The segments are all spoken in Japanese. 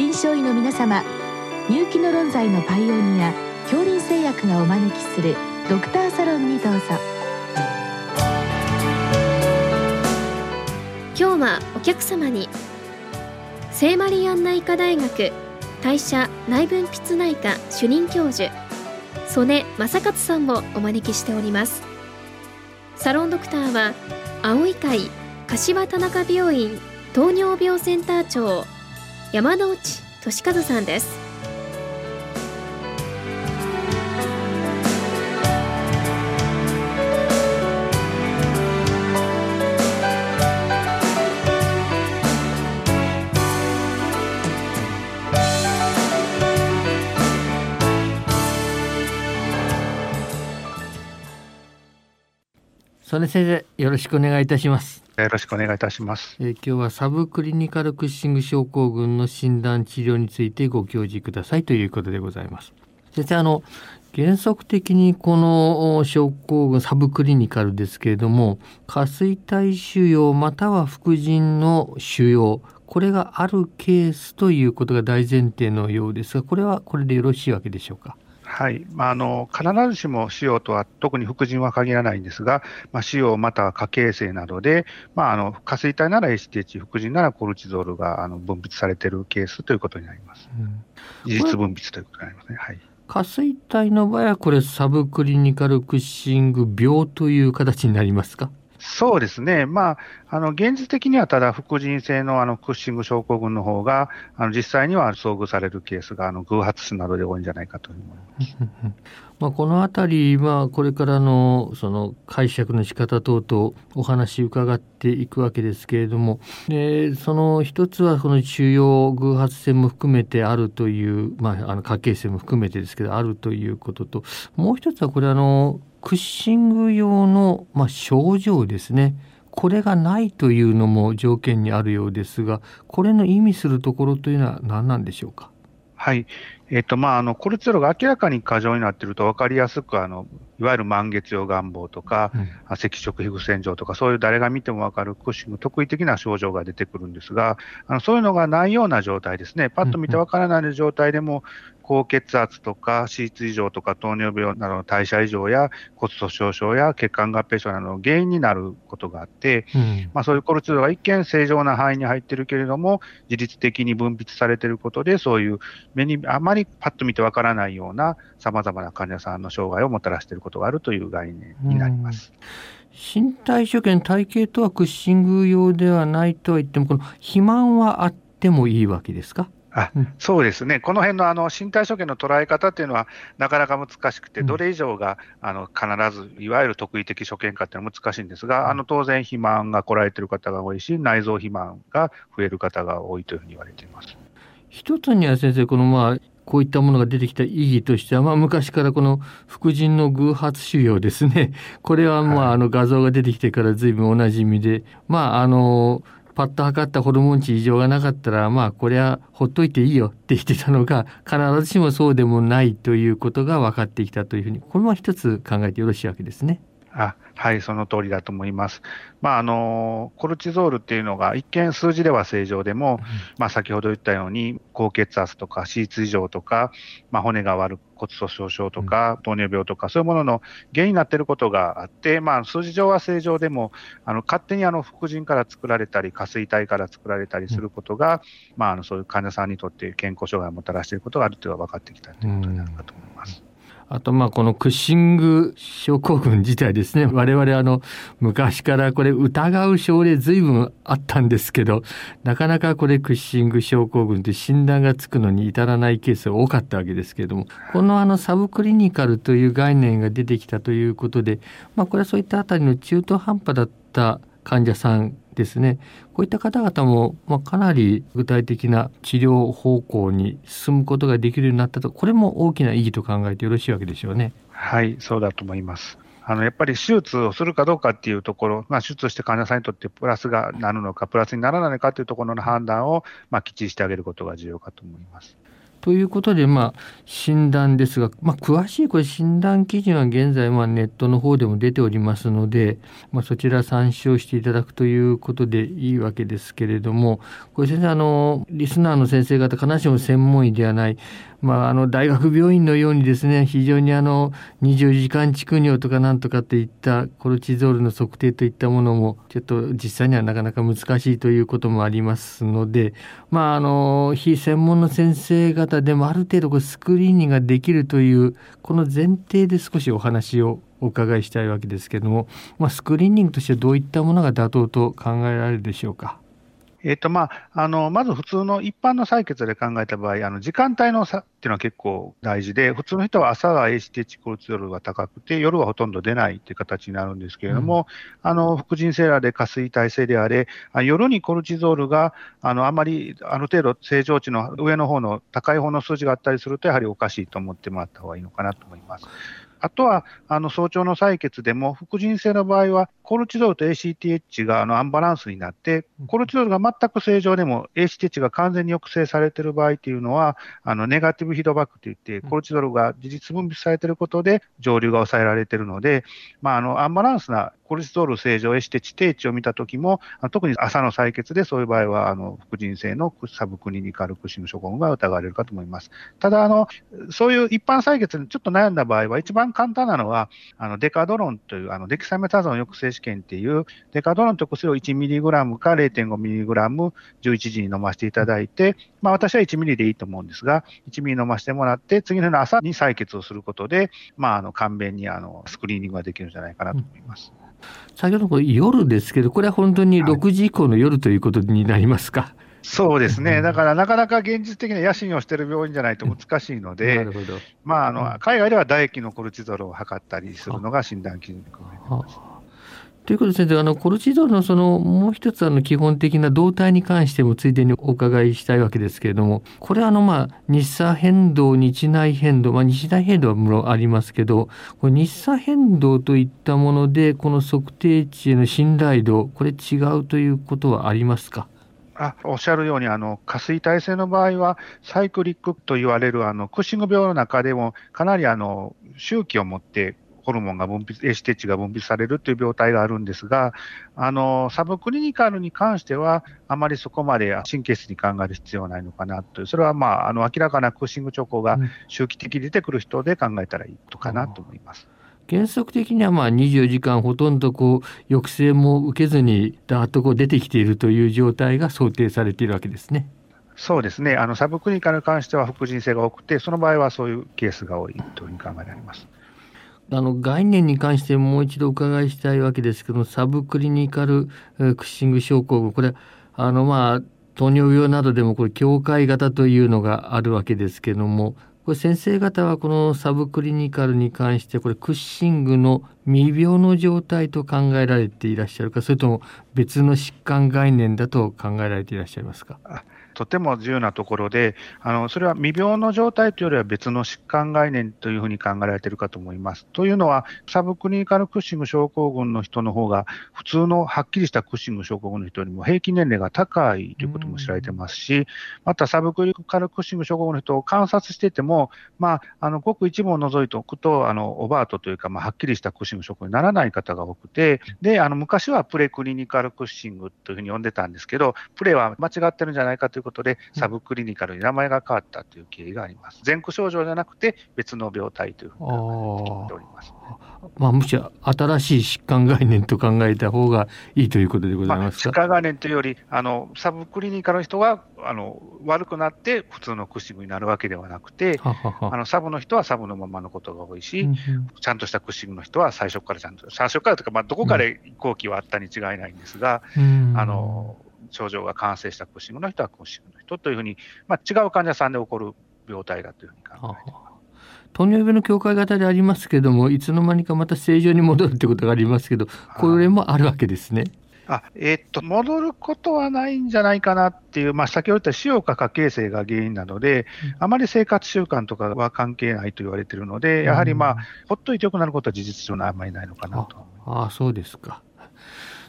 臨床医の皆様入気の論剤のパイオニア恐林製薬がお招きするドクターサロンにどうぞ。今日はお客様に聖マリアン内科大学代謝内分泌内科主任教授曽根正勝さんをお招きしております。サロンドクターは青い会柏田中病院糖尿病センター長山内俊和さんです。曽根先生よろしくお願いいたします。よろしくお願いいたします、えー、今日はサブクリニカルクッシング症候群の診断治療についてご教示くださいということでございます。先生あの原則的にこの症候群サブクリニカルですけれども下垂体腫瘍または副腎の腫瘍これがあるケースということが大前提のようですがこれはこれでよろしいわけでしょうか？はい、まあ、あの必ずしも腫瘍とは特に副腎は限らないんですが、まあ、腫瘍または過形成などで、まあ、あの下垂体なら HTH、副腎ならコルチゾールがあの分泌されているケースということになります。うん、事実分泌ということになりますね。はい下垂体の場合はこれサブクリニカルクッシング病という形になりますか？そうですね、まあ、あの現実的にはただ、副腎性のあのクッシング症候群の方が、あの実際には遭遇されるケースがあの偶発種などで多いんじゃないかといます。まあこのあたり、これからのその解釈の仕方等々お話伺っていくわけですけれどもでその一つはこの腫瘍偶発性も含めてあるという、まあ、あの家系性も含めてですけどあるということともう一つはこれあのクッシング用の、まあ、症状ですね。これがないというのも条件にあるようですがこれの意味するところというのは何なんでしょうか？はい、えーとまあ、あのコルチゾールが明らかに過剰になっていると分かりやすくあのいわゆる満月用願望とか、うん、赤色皮膚線状とか、そういう誰が見ても分かるクッシング、特異的な症状が出てくるんですが、あのそういうのがないような状態ですね、パッと見て分からない状態でも、高血圧とか脂質異常とか糖尿病などの代謝異常や骨粗しょう症や血管合併症などの原因になることがあって、うん、まあ、そういうコルチゾールが一見正常な範囲に入っているけれども、自律的に分泌されていることで、そういう目にあまりパッと見てわからないようなさまざまな患者さんの障害をもたらしていることがあるという概念になります。身体所見、体型とはクッシング用ではないとは言っても、この肥満はあってもいいわけですか？あそうですね、この辺のあの身体所見の捉え方っていうのは、なかなか難しくて、どれ以上があの必ずいわゆる特異的所見かっていうのは難しいんですが、あの当然、肥満が来られてる方が多いし、内臓肥満が増える方が多いというふうに言われています。一つには先生、このまあこういったものが出てきた意義としては、まあ、昔からこの副腎の偶発腫瘍ですねこれはまああの画像が出てきてから随分おなじみで、まああのパッと測ったホルモン値異常がなかったらまあこれはほっといていいよって言ってたのが必ずしもそうでもないということが分かってきたというふうにこれも一つ考えてよろしいわけですね。あはい、その通りだと思います。まあ、あのコルチゾールっていうのが、一見数字では正常でも、うん、まあ、先ほど言ったように、高血圧とか、脂質異常とか、まあ、骨が悪く、骨粗鬆症とか、糖尿病とか、そういうものの原因になっていることがあって、まあ、数字上は正常でも、あの勝手にあの副腎から作られたり、下垂体から作られたりすることが、うん、まあ、あのそういう患者さんにとって健康障害をもたらしていることがあるというのが分かってきたということになるかと思います。あとまあこのクッシング症候群自体ですね。我々あの昔からこれ疑う症例随分あったんですけどなかなかこれクッシング症候群って診断がつくのに至らないケースが多かったわけですけれどもこのあのサブクリニカルという概念が出てきたということでまあこれはそういったあたりの中途半端だった患者さんですねこういった方々も、まあ、かなり具体的な治療方向に進むことができるようになったとこれも大きな意義と考えてよろしいわけでしょうね。はいそうだと思いますあのやっぱり手術をするかどうかっていうところ、まあ、手術して患者さんにとってプラスがなるのか、プラスにならないのかというところの判断を、まあ、きっちりしてあげることが重要かと思います。ということで、まあ、診断ですが、まあ、詳しいこれ診断基準は現在、まあ、ネットの方でも出ておりますので、まあ、そちら参照していただくということでいいわけですけれども、これ先生、あの、リスナーの先生方、必ずしも専門医ではない、まあ、あの大学病院のようにですね非常にあの24時間蓄尿とかなんとかっていったコルチゾールの測定といったものもちょっと実際にはなかなか難しいということもありますので、まあ、あの非専門の先生方でもある程度こうスクリーニングができるというこの前提で少しお話をお伺いしたいわけですけども、まあ、スクリーニングとしてどういったものが妥当と考えられるでしょうか？えっ、と、まあ、あの、まず普通の一般の採血で考えた場合、あの、時間帯の差っていうのは結構大事で、普通の人は朝は HTH コルチゾールが高くて、夜はほとんど出ないっていう形になるんですけれども、うん、あの、副腎性らで下垂体性であれ、夜にコルチゾールが、あの、あまり、ある程度正常値の上の方の高い方の数字があったりすると、やはりおかしいと思ってもらった方がいいのかなと思います。あとは、あの早朝の採血でも、副腎性の場合は、コルチゾールと ACTH があのアンバランスになって、コルチゾールが全く正常でも、ACTH が完全に抑制されている場合というのは、あのネガティブフィードバックといって、コルチゾールが事実分泌されていることで、上流が抑えられているので、まあ、あのアンバランスなコルチゾール正常、エシテチ、低値を見たときも、特に朝の採血でそういう場合は、あの、副腎性のサブクリニカルクシング症候群が疑われるかと思います。ただ、あの、そういう一般採血にちょっと悩んだ場合は、一番番簡単なのは、あの、デカドロンという、あの、デキサメタゾン抑制試験っていう、デカドロンという薬を 1mg か 0.5mg、11時に飲ませていただいて、まあ、私は1ミリでいいと思うんですが、1ミリ飲ませてもらって、次の日の朝に採血をすることで、まあ、あの、簡便に、あの、スクリーニングができるんじゃないかなと思います。うん先ほどこれ夜ですけど、これは本当に6時以降の夜ということになりますか？はい、そうですね、だからなかなか現実的な野心をしている病院じゃないと難しいので、まあ、あの海外では唾液のコルチゾールを測ったりするのが診断基準に含まれています。ということで先生あのコルチゾールのそのもう一つあの基本的な動態に関してもついでにお伺いしたいわけですけれどもこれはあのまあ日差変動日内変動、まあ、日内変動はもろありますけどこれ日差変動といったものでこの測定値への信頼度これ違うということはありますか？あおっしゃるように、あの下垂体性の場合は、サイクリックと言われるあのクッシング病の中でも、かなりあの周期を持ってホルモンが分泌、エシテッチが分泌されるという病態があるんですが、あの、サブクリニカルに関しては、あまりそこまで神経質に考える必要はないのかなという、それはまあ、あの、明らかなクッシング兆候が周期的に出てくる人で考えたらいいとかなと思います。原則的にはまあ24時間ほとんどこう抑制も受けずにだーっとこう出てきているという状態が想定されているわけですね。そうですね。あのサブクリニカルに関しては副腎性が多くて、その場合はそういうケースが多いというふうに考えられます。あの概念に関してもう一度お伺いしたいわけですけどサブクリニカルクッシング症候群これあのまあ糖尿病などでもこれ境界型というのがあるわけですけどもこれ先生方はこのサブクリニカルに関してこれクッシングの未病の状態と考えられていらっしゃるかそれとも別の疾患概念だと考えられていらっしゃいますか？とても重要なところで、あのそれは未病の状態というよりは別の疾患概念というふうに考えられているかと思います。というのは、サブクリニカルクッシング症候群の人の方が、普通のはっきりしたクッシング症候群の人よりも平均年齢が高いということも知られてますし、またサブクリニカルクッシング症候群の人を観察していても、まあ、あのごく一部を除いておくと、あのオバートというか、まあ、はっきりしたクッシング症候群にならない方が多くて、であの昔はプレクリニカルクッシングというふうに呼んでたんですけど、プレは間違ってるんじゃないかということで、サブクリニカルに名前が変わったという経緯があります。前駆症状じゃなくて別の病態というふうに考えております。まあ、むしろ新しい疾患概念と考えた方がいいということでございますか、まあ、疾患概念というより、あのサブクリニカルの人はあの悪くなって普通のクッシングになるわけではなくて、ははは。あのサブの人はサブのままのことが多いし、うんうん、ちゃんとしたクッシングの人は最初からちゃんと、最初からというか、まあ、どこかで後期はあったに違いないんですが、うん、あの症状が完成したクッシングの人はクッシングの人というふうに、まあ、違う患者さんで起こる病態だというふうに考えて。います。糖尿病の境界型でありますけどもいつの間にかまた正常に戻るってことがありますけどこれもあるわけですね。あえー、っと戻ることはないんじゃないかなっていう、まあ、先ほど言った塩化過形成が原因なので、うん、あまり生活習慣とかは関係ないと言われているので、やはり、まあ、うん、ほっといてよくなることは事実上あんまりないのかなとああそうですか。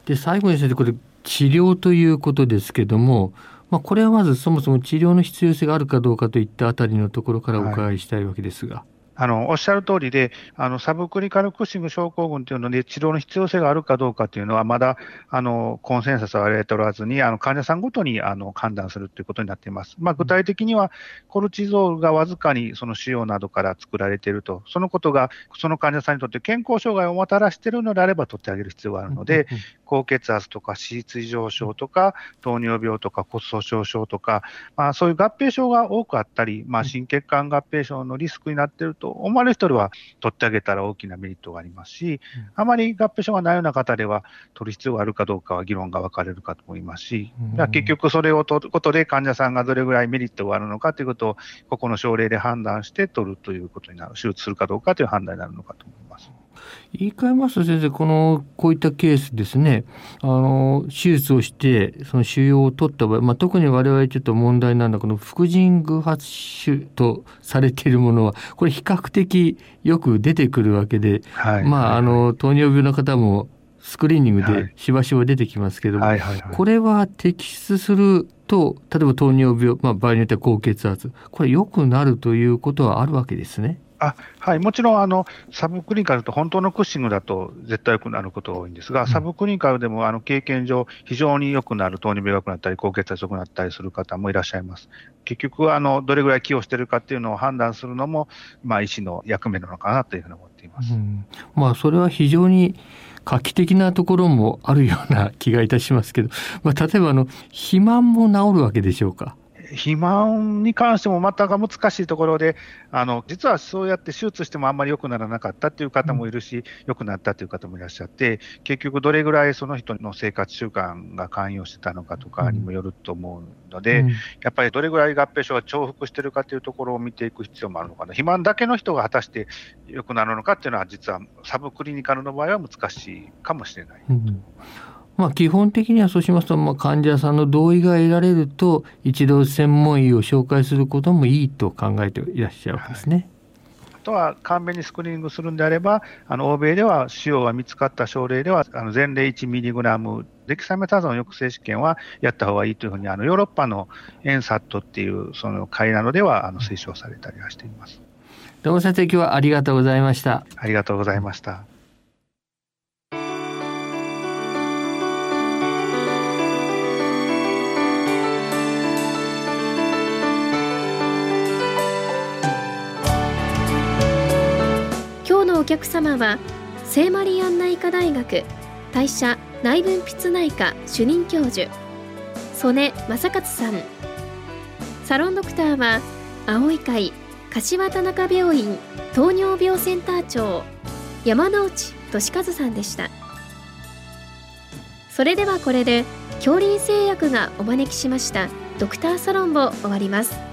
で最後に先生これ治療ということですけどもまあ、これはまずそもそも治療の必要性があるかどうかといったあたりのところからお伺いしたいわけですが。はいあのおっしゃる通りで、あのサブクリカルクッシング症候群というので、治療の必要性があるかどうかというのは、まだあのコンセンサスは得られておらずに、あの患者さんごとにあの判断するということになっています。まあ、具体的には、コルチゾールがわずかにその腫瘍などから作られていると、そのことがその患者さんにとって健康障害をもたらしているのであれば、取ってあげる必要があるので、高血圧とか脂質異常症とか、糖尿病とか骨粗しょう症とか、まあ、そういう合併症が多くあったり、まあ、心血管合併症のリスクになっていると思われる人では、取ってあげたら大きなメリットがありますし、あまり合併症がないような方では、取る必要があるかどうかは議論が分かれるかと思いますし、結局それを取ることで患者さんがどれぐらいメリットがあるのかということを、ここの症例で判断して取るということになる、手術するかどうかという判断になるのかと思います。言い換えますと先生このこういったケースですね。あの手術をしてその腫瘍を取った場合、まあ、特に我々ちょっと問題なのはこの副腎偶発腫とされているものはこれ比較的よく出てくるわけで、はい、まああの糖尿病の方もスクリーニングでしばしば出てきますけども、これは摘出すると例えば糖尿病、まあ、場合によっては高血圧これ良くなるということはあるわけですね。あはい、もちろんあのサブクリニカルと本当のクッシングだと絶対良くなることが多いんですが、うん、サブクリニカルでもあの経験上、非常に良くなる、糖尿病が良くなったり、高血圧良くなったりする方もいらっしゃいます。結局あの、どれぐらい寄与しているかっていうのを判断するのも、まあ、医師の役目なのかなというふうに思っています、うん、まあ、それは非常に画期的なところもあるような気がいたしますけど、まあ、例えばあの肥満も治るわけでしょうか？肥満に関してもまたが難しいところで、あの実はそうやって手術してもあんまり良くならなかったっていう方もいるし、良、くなったという方もいらっしゃって、結局、どれぐらいその人の生活習慣が関与してたのかとかにもよると思うので、うん、やっぱりどれぐらい合併症が重複してるかというところを見ていく必要もあるのかな、肥満だけの人が果たして良くなるのかっていうのは、実はサブクリニカルの場合は難しいかもしれない。うんまあ、基本的にはそうしますと、まあ、患者さんの同意が得られると一度専門医を紹介することもいいと考えていらっしゃるわけですね。はいあとは、簡便にスクリーニングするんであれば、あの欧米では腫瘍が見つかった症例では、あの前例1ミリグラム、デキサメタゾン抑制試験はやった方がいいというふうに、あのヨーロッパのエンサットっていうその会などではあの推奨されたりはしています。どうも先生、今日はありがとうございました。ありがとうございました。お客様は聖マリアンナ医科大学代謝内分泌内科主任教授曽根正勝さん。サロンドクターは青い会柏田中病院糖尿病センター長山内俊和さんでした。それではこれで恐林製薬がお招きしましたドクターサロンを終わります。